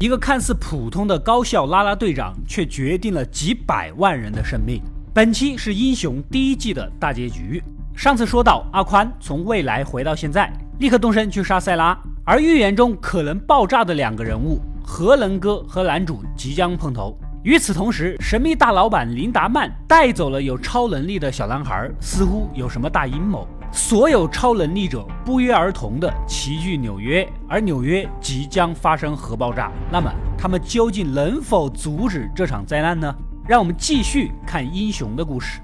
一个看似普通的高校啦啦队长，却决定了几百万人的生命。本期是英雄第一季的大结局。上次说到，阿宽从未来回到现在，立刻动身去杀塞拉，而预言中可能爆炸的两个人物核能哥和男主即将碰头。与此同时，神秘大老板林达曼带走了有超能力的小男孩，似乎有什么大阴谋。所有超能力者不约而同地齐聚纽约，而纽约即将发生核爆炸。那么，他们究竟能否阻止这场灾难呢？让我们继续看英雄的故事。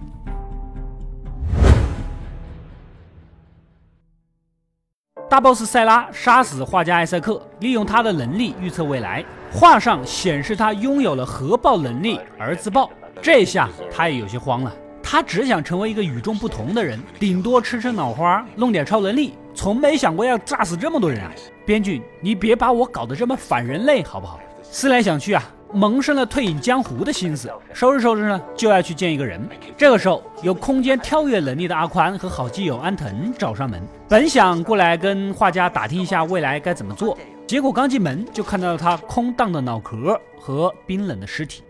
大 boss 塞拉杀死画家艾塞克，利用他的能力预测未来。画上显示他拥有了核爆能力而自爆，这下他也有些慌了。他只想成为一个与众不同的人，顶多吃吃脑花，弄点超能力，从没想过要炸死这么多人啊！编剧，你别把我搞得这么反人类好不好？思来想去啊，萌生了退隐江湖的心思。收拾收拾呢，就要去见一个人。这个时候，有空间跳跃能力的阿宽和好基友安藤找上门，本想过来跟画家打听一下未来该怎么做，结果刚进门就看到了他空荡的脑壳和冰冷的尸体。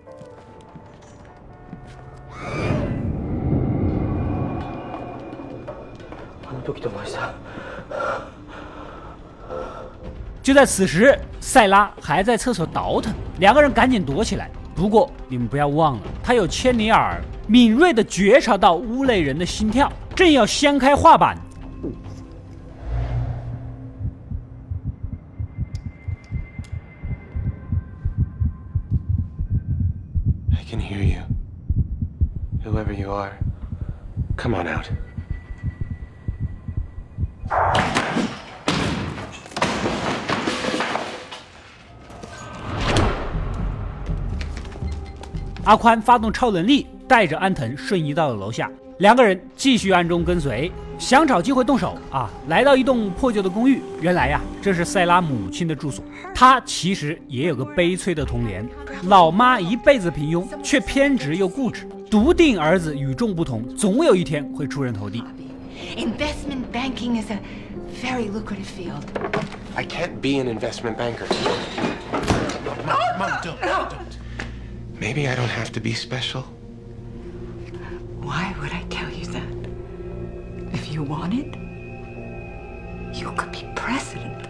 就在此时，塞拉还在厕所倒腾，两个人赶紧躲起来。不过你们不要忘了，他有千里耳，敏锐的觉察到屋内人的心跳，正要掀开画板。I can hear you. Whoever you are, come on out. 阿宽发动超能力，带着安藤瞬移到了楼下。两个人继续暗中跟随，想找机会动手啊！来到一栋破旧的公寓，原来呀，这是塞拉母亲的住所。她其实也有个悲催的童年，老妈一辈子平庸，却偏执又固执，笃定儿子与众不同，总有一天会出人头地。banking is a very lucrative field. I can't be an investment banker. Mom, don't, don't. Maybe I don't have to be special. Why would I tell you that? If you wanted, you could be president.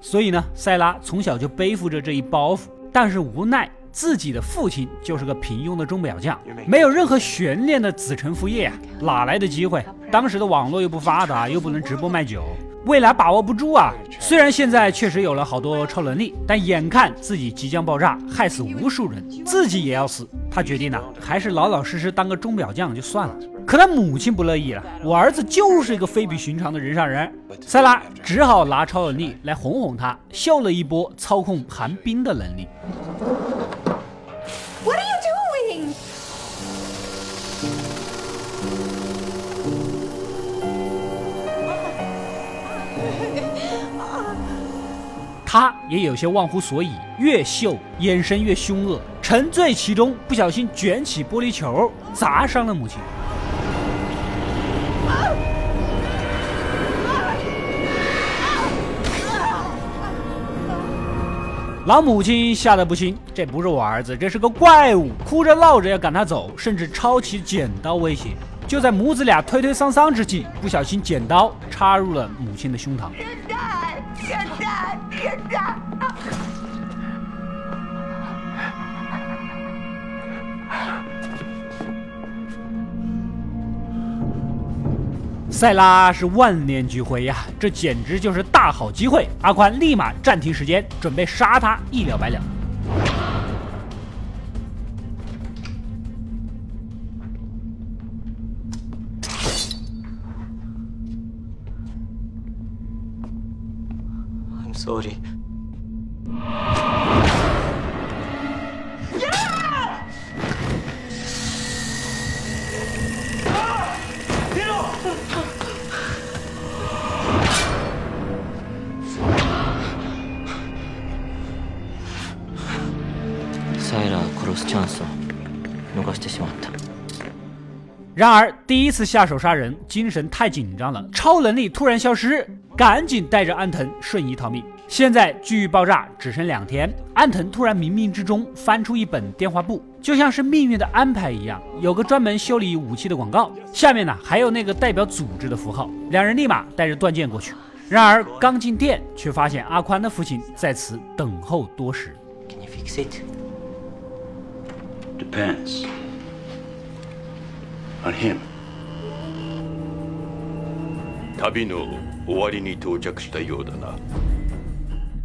所以呢，塞拉从小就背负着这一包袱，但是无奈 自己的父亲就是个平庸的钟表匠，没有任何悬念的子承父业啊，哪来的机会？当时的网络又不发达，又不能直播卖酒。未来把握不住啊！虽然现在确实有了好多超能力，但眼看自己即将爆炸，害死无数人，自己也要死。他决定呢，还是老老实实当个钟表匠就算了。可他母亲不乐意了，我儿子就是一个非比寻常的人上人。塞拉只好拿超能力来哄哄他，秀了一波操控寒冰的能力。他也有些忘乎所以，越秀眼神越凶恶，沉醉其中，不小心卷起玻璃球，砸伤了母亲。老母亲吓得不轻，这不是我儿子，这是个怪物，哭着闹着要赶他走，甚至抄起剪刀威胁。就在母子俩推推搡搡之际，不小心剪刀插入了母亲的胸膛。塞拉是万念俱灰呀，这简直就是大好机会！阿宽立马暂停时间，准备杀他一了百了。Sorry。サイラー殺すチャンスを逃してしまった。然而，第一次下手杀人，精神太紧张了，超能力突然消失，赶紧带着安藤瞬移逃命。 现在距爆炸只剩两天，安藤突然冥冥之中翻出一本电话簿，就像是命运的安排一样，有个专门修理武器的广告，下面呢还有那个代表组织的符号。两人立马带着断剑过去，然而刚进店，却发现阿宽的父亲在此等候多时。Can you fix it? Depends. On him. 旅の終わりに到着したようだな。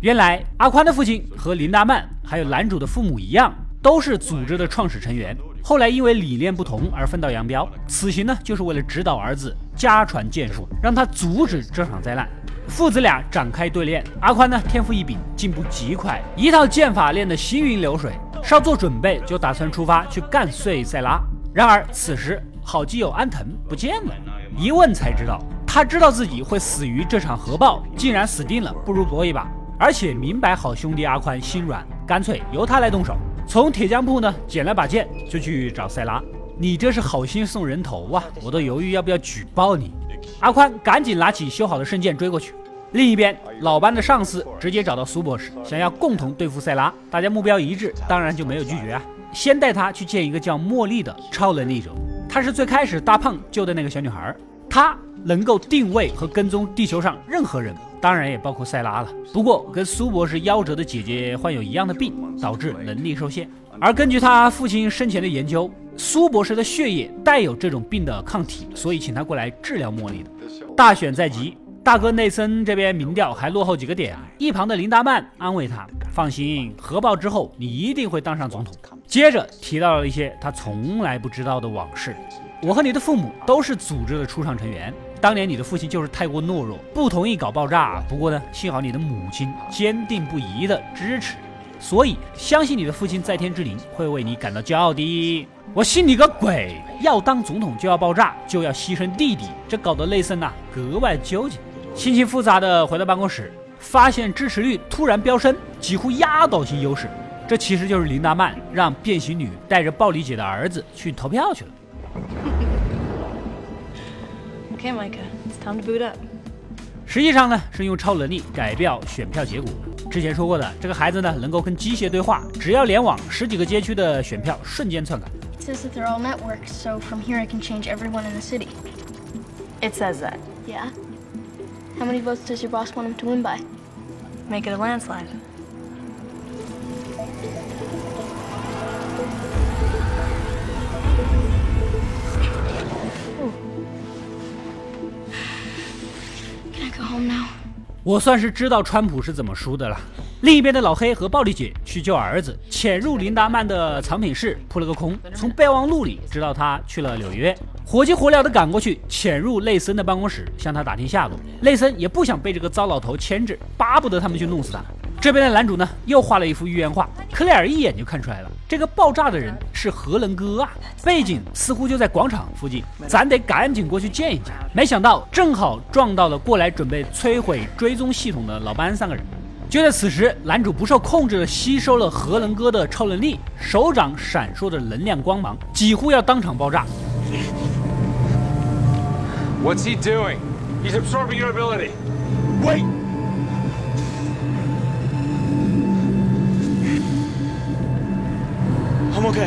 原来阿宽的父亲和林达曼还有男主的父母一样，都是组织的创始成员。后来因为理念不同而分道扬镳。此行呢，就是为了指导儿子家传剑术，让他阻止这场灾难。父子俩展开对练。阿宽呢，天赋异禀，进步极快，一套剑法练得行云流水。稍作准备，就打算出发去干碎塞拉。然而此时好基友安藤不见了，一问才知道，他知道自己会死于这场核爆，竟然死定了，不如搏一把。而且明白好兄弟阿宽心软，干脆由他来动手。从铁匠铺呢捡了把剑，就去找塞拉。你这是好心送人头啊！我都犹豫要不要举报你。阿宽赶紧拿起修好的圣剑追过去。另一边，老班的上司直接找到苏博士，想要共同对付塞拉。大家目标一致，当然就没有拒绝啊。先带他去见一个叫茉莉的超能力者，她是最开始大胖救的那个小女孩，她能够定位和跟踪地球上任何人。当然也包括塞拉了，不过跟苏博士夭折的姐姐患有一样的病，导致能力受限。而根据他父亲生前的研究，苏博士的血液带有这种病的抗体，所以请他过来治疗茉莉的。大选在即，大哥内森这边民调还落后几个点，一旁的林达曼安慰他：“放心，核爆之后你一定会当上总统。”接着提到了一些他从来不知道的往事：“我和你的父母都是组织的初创成员。”当年你的父亲就是太过懦弱，不同意搞爆炸。不过呢，幸好你的母亲坚定不移的支持，所以相信你的父亲在天之灵会为你感到骄傲的。我信你个鬼！要当总统就要爆炸，就要牺牲弟弟，这搞得内森呐格外纠结，心情复杂的回到办公室，发现支持率突然飙升，几乎压倒性优势。这其实就是林达曼让变形女带着暴力姐的儿子去投票去了。Okay, Micah, it's time to boot up. 实际上呢，是用超能力改变选票结果。之前说过的，这个孩子呢，能够跟机械对话，只要联网，十几个街区的选票瞬间篡改。It says that they're all networked, so from here I can change everyone in the city. It says that. Yeah? How many votes does your boss want him to win by? Make it a landslide. 我算是知道川普是怎么输的了。另一边的老黑和暴力姐去救儿子，潜入林达曼的藏品室扑了个空，从备忘录里知道他去了纽约，火急火燎的赶过去，潜入内森的办公室向他打听下落。内森也不想被这个糟老头牵制，巴不得他们去弄死他。这边的男主呢，又画了一幅预言画，克莱尔一眼就看出来了，这个爆炸的人是核能哥啊，背景似乎就在广场附近，咱得赶紧过去见一见。没想到正好撞到了过来准备摧毁追踪系统的老班三个人。就在此时，男主不受控制的吸收了核能哥的超能力，手掌闪烁着能量光芒，几乎要当场爆炸。What's he doing? He's absorbing your ability. Wait! OK？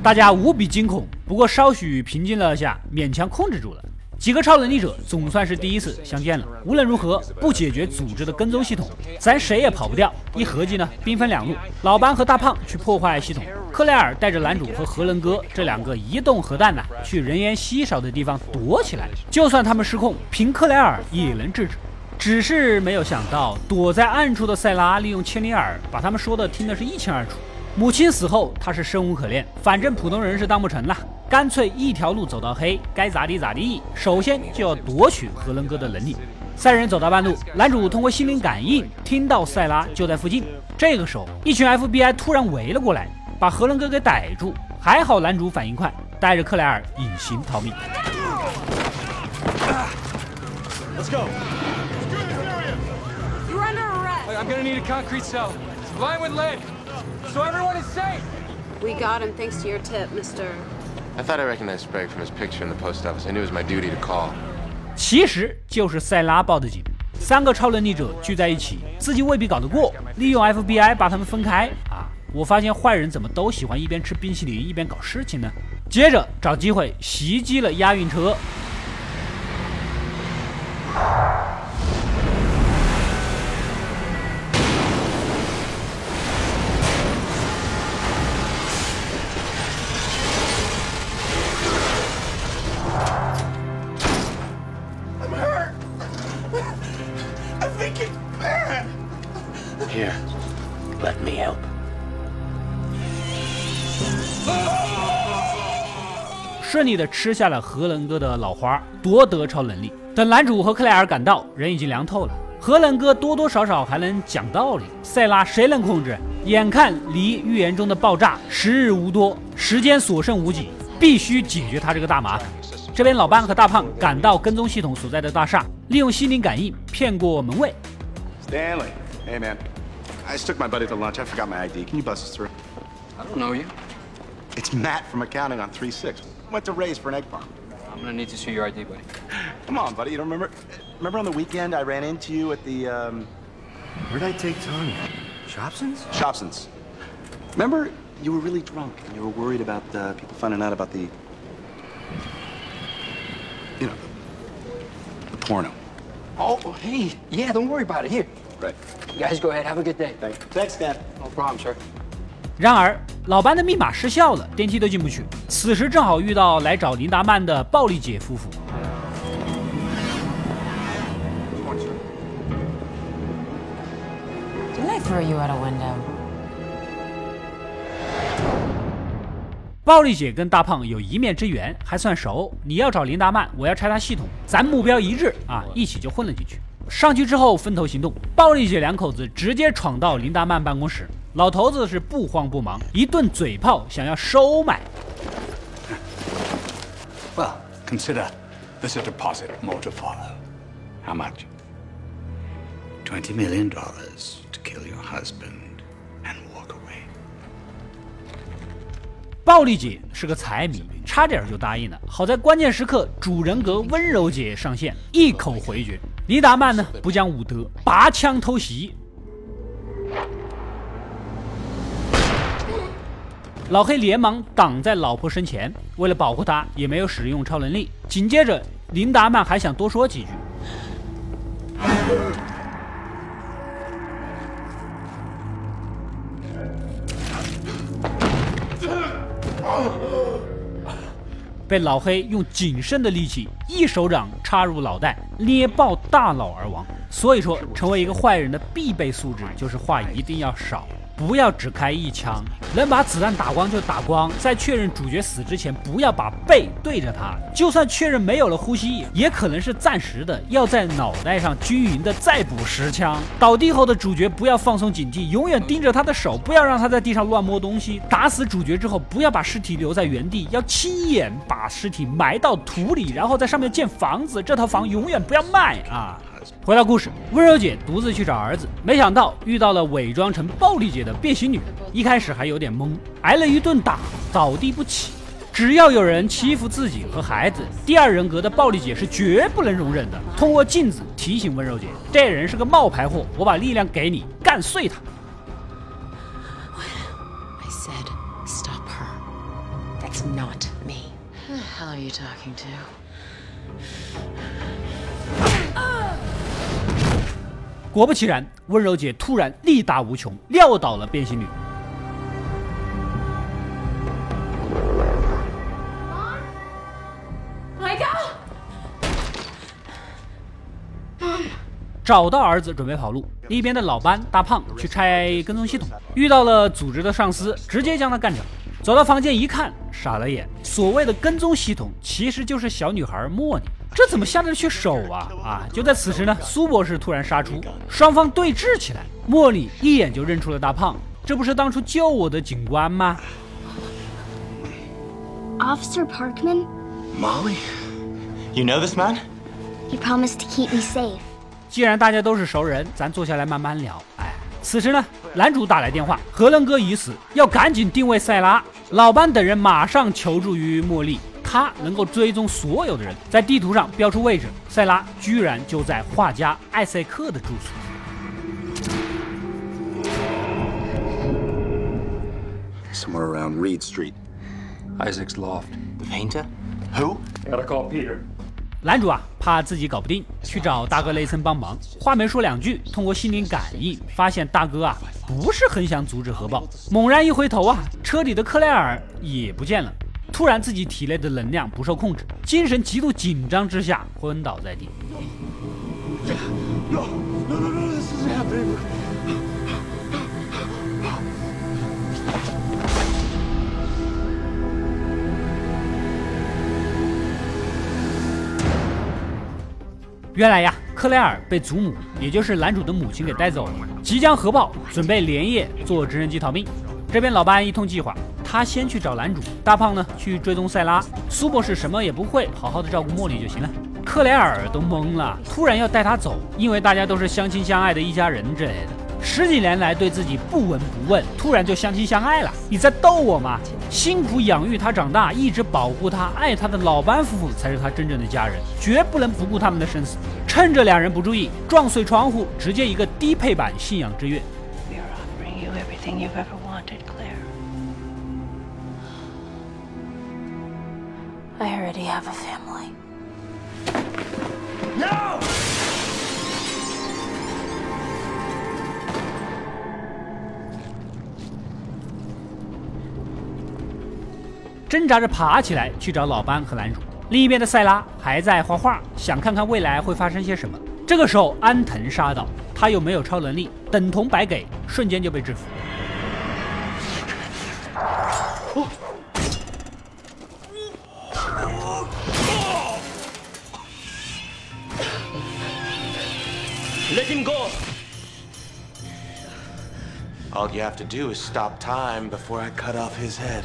大家无比惊恐，不过稍许平静了下，勉强控制住了。几个超能力者总算是第一次相见了。无论如何，不解决组织的跟踪系统，咱谁也跑不掉。一合计呢，兵分两路，老班和大胖去破坏系统，克莱尔带着男主和核能哥这两个移动核弹呢，去人烟稀少的地方躲起来。就算他们失控，凭克莱尔也能制止。只是没有想到，躲在暗处的塞拉利用千里耳把他们说的听得是一清二楚。母亲死后，他是生无可恋，反正普通人是当不成了，干脆一条路走到黑，该咋地咋地。首先就要夺取核能哥的能力。三人走到半路，男主通过心灵感应听到塞拉就在附近。这个时候，一群 FBI 突然围了过来，把核能哥给逮住。还好男主反应快，带着克莱尔隐形逃命。Let's go. You're under arrest. I'm gonna need a concrete cell. It's lined with lead. So everyone is safe. We got him thanks to your tip, Mr. I thought I recognized Sprague from his picture in the post office. I knew it was my duty to call. 其实就是塞拉报的警。三个超能力者聚在一起，自己未必搞得过，利用 FBI 把他们分开啊！我发现坏人怎么都喜欢一边吃冰淇淋一边搞事情呢？接着找机会袭击了押运车。利的吃下了荷兰哥的老花，夺得超能力。等男主和克莱尔赶到，人已经凉透了。荷兰哥多多少少还能讲道理，塞拉谁能控制？眼看离预言中的爆炸时日无多，时间所剩无几，必须解决他这个大麻烦。这边老班和大胖赶到跟踪系统所在的大厦，利用心灵感应骗过门卫。Stanley, hey man, I just took my buddy to lunch. I forgot my ID. Can you bust us through? I don't know you. It's Matt from accounting on 3-6. Went to Ray's for an egg farm. I'm gonna need to see your ID, buddy. Come on, buddy. You don't remember? Remember on the weekend I ran into you at the, um... Where'd I take Tanya? Shopson's? Shopson's. Remember, you were really drunk and you were worried about uh, people finding out about the... You know, the, the porno. Oh, hey, yeah, don't worry about it. Here, Right. you guys go ahead. Have a good day. Thanks. Thanks, Dan. No problem, sir. 然而，老班的密码失效了，电梯都进不去。此时正好遇到来找林达曼的暴力姐夫妇。暴力姐跟大胖有一面之缘，还算熟。你要找林达曼，我要拆他系统，咱目标一致啊，一起就混了进去。上去之后分头行动，暴力姐两口子直接闯到林达曼办公室，老头子是不慌不忙，一顿嘴炮想要收买。Well, consider this a deposit more to follow. How much? Twenty million dollars to kill your husband and walk away. 暴力姐是个财迷，差点就答应了。好在关键时刻，主人格温柔姐上线，一口回绝。黎达曼呢，不讲武德，拔枪偷袭。老黑连忙挡在老婆身前，为了保护她，也没有使用超能力。紧接着，林达曼还想多说几句。被老黑用仅剩的力气一手掌插入脑袋，捏爆大脑而亡。所以说，成为一个坏人的必备素质就是话一定要少，不要只开一枪，能把子弹打光就打光。在确认主角死之前，不要把背对着他。就算确认没有了呼吸，也可能是暂时的，要在脑袋上均匀的再补十枪。倒地后的主角不要放松警惕，永远盯着他的手，不要让他在地上乱摸东西。打死主角之后，不要把尸体留在原地，要亲眼把尸体埋到土里，然后在上面建房子。这套房永远不要卖啊！回到故事，温柔姐独自去找儿子，没想到遇到了伪装成暴力姐的变形女。一开始还有点懵，挨了一顿打，倒地不起。只要有人欺负自己和孩子，第二人格的暴力姐是绝不能容忍的。通过镜子提醒温柔姐，这人是个冒牌货，我把力量给你，干碎他。I said, stop her. That's not me. Who the hell are you talking to? 果不其然，温柔姐突然力大无穷，撂倒了变形女。Micah! 找到儿子，准备跑路。一边的老班大胖去拆跟踪系统，遇到了组织的上司，直接将他干掉。走到房间一看，傻了眼。所谓的跟踪系统，其实就是小女孩莫妮。这怎么下得去手啊？啊！就在此时呢，苏博士突然杀出，双方对峙起来。莫莉一眼就认出了大胖，这不是当初救我的警官吗？Officer Parkman, Molly? You know this man? you promised to keep me safe. 既然大家都是熟人，咱坐下来慢慢聊。哎，此时呢，男主打来电话，何伦哥已死，要赶紧定位塞拉。老班等人马上求助于茉莉，他能够追踪所有的人，在地图上标出位置。塞拉居然就在画家艾塞克的住处。Somewhere around Reed Street. Isaac's loft. The painter? Who? Gotta call Peter. 男主啊，怕自己搞不定，去找大哥雷森帮忙。话没说两句，通过心灵感应发现大哥啊不是很想阻止核爆。猛然一回头啊，车里的克莱尔也不见了。突然自己体内的能量不受控制，精神极度紧张之下昏倒在地。原来呀，克莱尔被祖母，也就是男主的母亲给带走了，即将核爆，准备连夜坐直升机逃命。这边老班一通计划，他先去找男主，大胖呢去追踪塞拉，苏博士什么也不会，好好的照顾茉莉就行了。克莱尔都懵了，突然要带他走，因为大家都是相亲相爱的一家人之类的。十几年来对自己不闻不问，突然就相亲相爱了？你在逗我吗？辛苦养育他长大，一直保护他、爱他的老班夫妇才是他真正的家人，绝不能不顾他们的生死。趁着两人不注意，撞碎窗户，直接一个低配版信仰之跃。I already have a family. No! 挣扎着爬起来去找老班和男主。另一边的塞拉还在画画，想看看未来会发生些什么。这个时候，安藤杀到，他又没有超能力，等同白给，瞬间就被制服。Let him go! All you have to do is stop time before I cut off his head.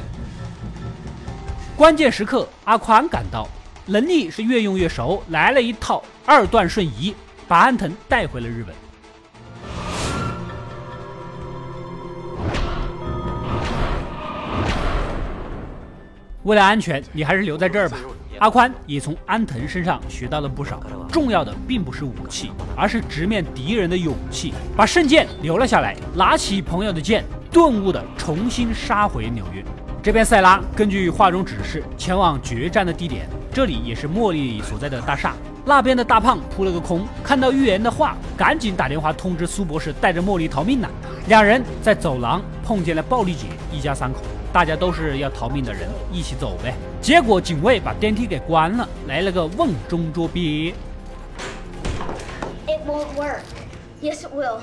关键时刻，阿宽赶到，能力是越用越熟，来了一套二段瞬移，把安藤带回了日本。为了安全，你还是留在这儿吧。阿宽也从安藤身上学到了不少，重要的并不是武器，而是直面敌人的勇气。把圣剑留了下来，拿起朋友的剑，顿悟的重新杀回纽约。这边塞拉根据画中指示前往决战的地点，这里也是茉莉所在的大厦。那边的大胖扑了个空，看到预言的话，赶紧打电话通知苏博士带着茉莉逃命呢。两人在走廊碰见了暴力姐一家三口，大家都是要逃命的人，一起走呗。结果警卫把电梯给关了，来了个瓮中捉鳖。It won't work. Yes, it will.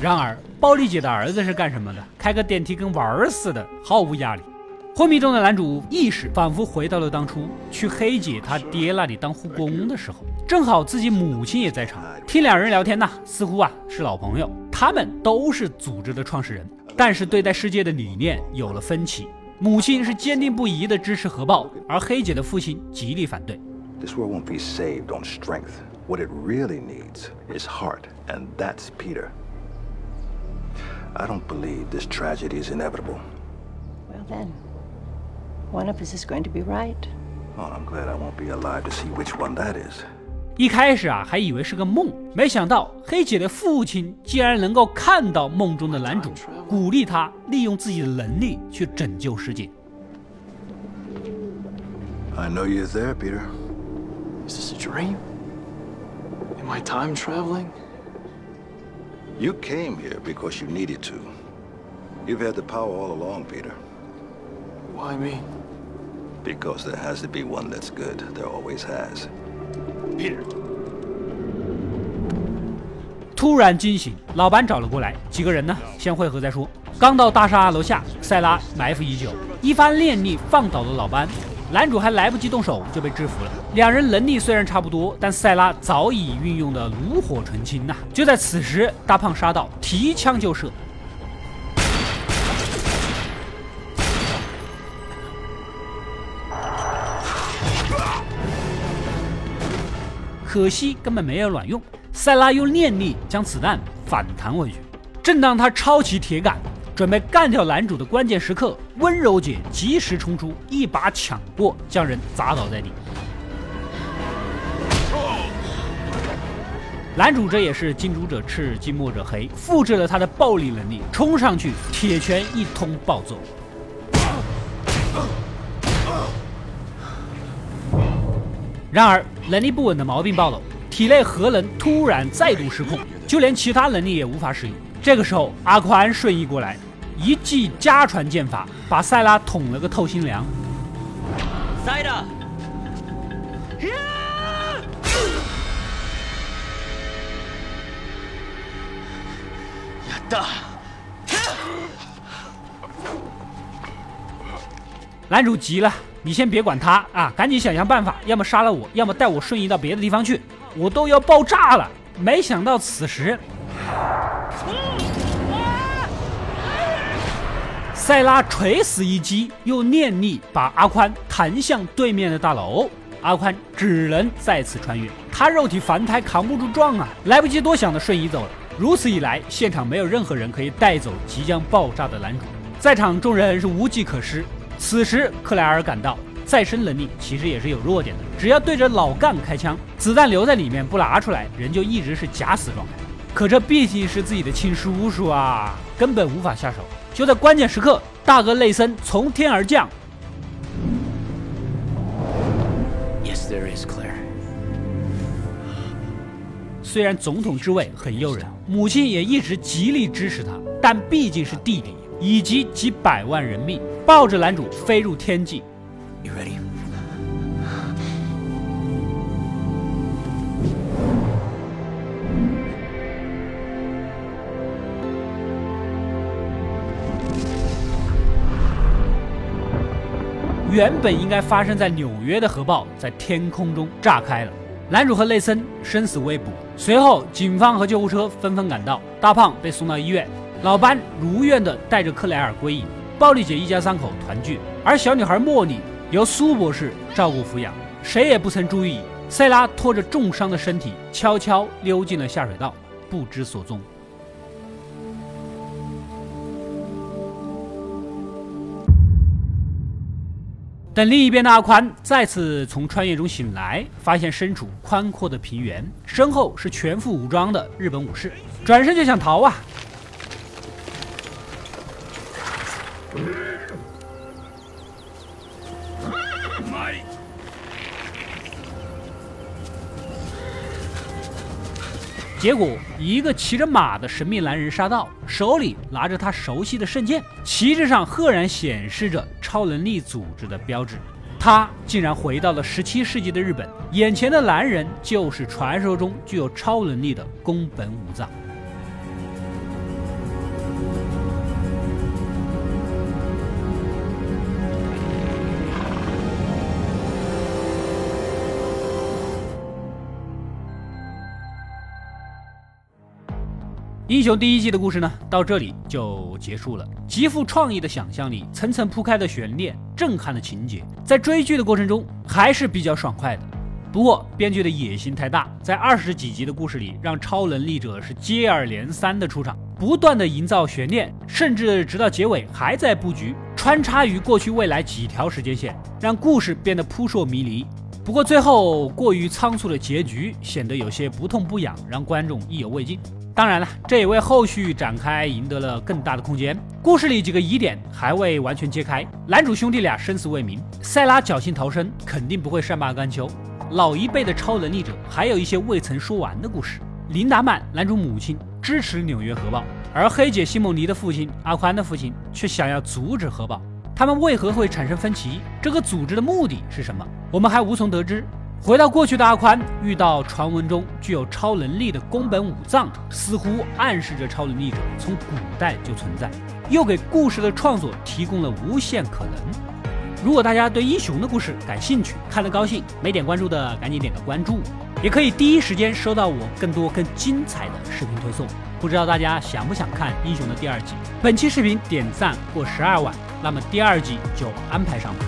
然而，暴力姐的儿子是干什么的？开个电梯跟玩儿似的，毫无压力。昏迷中的男主意识仿佛回到了当初去黑姐他爹那里当护工的时候，正好自己母亲也在场。听两人聊天呐，似乎啊是老朋友。他们都是组织的创始人，但是对待世界的理念有了分歧。母亲是坚定不移的支持核爆，而黑姐的父亲极力反对。This world won't be saved on strength. What it really needs is heart, and that's Peter. I don't believe this tragedy is inevitable. Well, then, one of us is going to be right. Oh, I'm glad I won't be alive to see which one that is. 一开始啊，还以为是个梦，没想到黑姐的父亲竟然能够看到梦中的男主，鼓励他利用自己的能力去拯救世界。 I know you're there, Peter. Is this a dream? Am I time traveling? You came here because you needed to. You've had the power all along, Peter. Why me? Because there has to be one that's good. There always has. Peter. 突然惊醒，老板找了过来，几个人呢？先会合再说。刚到大厦楼下，塞拉埋伏已久，一番念力放倒了老班。 男主还来不及动手就被制服了。两人能力虽然差不多，但塞拉早已运用的炉火纯青呐、就在此时，大胖杀到，提枪就射。可惜根本没有卵用，塞拉用念力将子弹反弹回去。正当他抄起铁杆，准备干掉男主的关键时刻，温柔姐及时冲出，一把抢过，将人砸倒在地。男主这也是近朱者赤，近墨者黑，复制了他的暴力能力，冲上去，铁拳一通暴揍。然而，能力不稳的毛病暴露，体内核能突然再度失控，就连其他能力也无法使用。这个时候，阿宽瞬移过来，一记家传剑法把塞拉捅了个透心凉。塞拉，打！男主急了，你先别管他啊，赶紧想想办法，要么杀了我，要么带我瞬移到别的地方去，我都要爆炸了。没想到此时，塞拉垂死一击，用念力把阿宽弹向对面的大楼，阿宽只能再次穿越，他肉体凡胎扛不住撞啊，来不及多想的瞬移走了。如此一来，现场没有任何人可以带走即将爆炸的男主，在场众人是无计可施。此时，克莱尔感到再生能力其实也是有弱点的，只要对着老干开枪，子弹留在里面不拿出来，人就一直是假死状态。可这毕竟是自己的亲叔叔啊，根本无法下手。就在关键时刻，大哥内森从天而降。Yes, there is Claire. 虽然总统之位很诱人，母亲也一直极力支持他，但毕竟是弟弟，以及几百万人命，抱着男主飞入天际。You ready? 原本应该发生在纽约的核爆，在天空中炸开了，男主和内森生死未卜。随后，警方和救护车纷纷赶到，大胖被送到医院，老班如愿的带着克莱尔归隐，暴力姐一家三口团聚，而小女孩茉莉由苏博士照顾抚养。谁也不曾注意，塞拉拖着重伤的身体悄悄溜进了下水道，不知所踪。但另一边的阿宽再次从穿越中醒来，发现身处宽阔的平原，身后是全副武装的日本武士，转身就想逃啊！结果，一个骑着马的神秘男人杀到，手里拿着他熟悉的圣剑，旗帜上赫然显示着超能力组织的标志。他竟然回到了十七世纪的日本，眼前的男人就是传说中具有超能力的宫本武藏。英雄第一季的故事呢，到这里就结束了。极富创意的想象力，层层铺开的悬念，震撼的情节，在追剧的过程中还是比较爽快的。不过编剧的野心太大，在二十几集的故事里，让超能力者是接二连三的出场，不断的营造悬念，甚至直到结尾还在布局，穿插于过去未来几条时间线，让故事变得扑朔迷离。不过最后过于仓促的结局，显得有些不痛不痒，让观众意犹未尽。当然了，这也为后续展开赢得了更大的空间。故事里几个疑点还未完全揭开，男主兄弟俩生死未明，塞拉侥幸逃生，肯定不会善罢甘休。老一辈的超能力者还有一些未曾说完的故事。琳达曼，男主母亲支持纽约核爆，而黑姐西蒙尼的父亲阿宽的父亲却想要阻止核爆，他们为何会产生分歧？这个组织的目的是什么？我们还无从得知。回到过去的阿宽遇到传闻中具有超能力的宫本武藏，似乎暗示着超能力者从古代就存在，又给故事的创作提供了无限可能。如果大家对英雄的故事感兴趣，看得高兴，没点关注的赶紧点个关注，也可以第一时间收到我更多更精彩的视频推送。不知道大家想不想看英雄的第二季？本期视频点赞过十二万，那么第二季就安排上吧。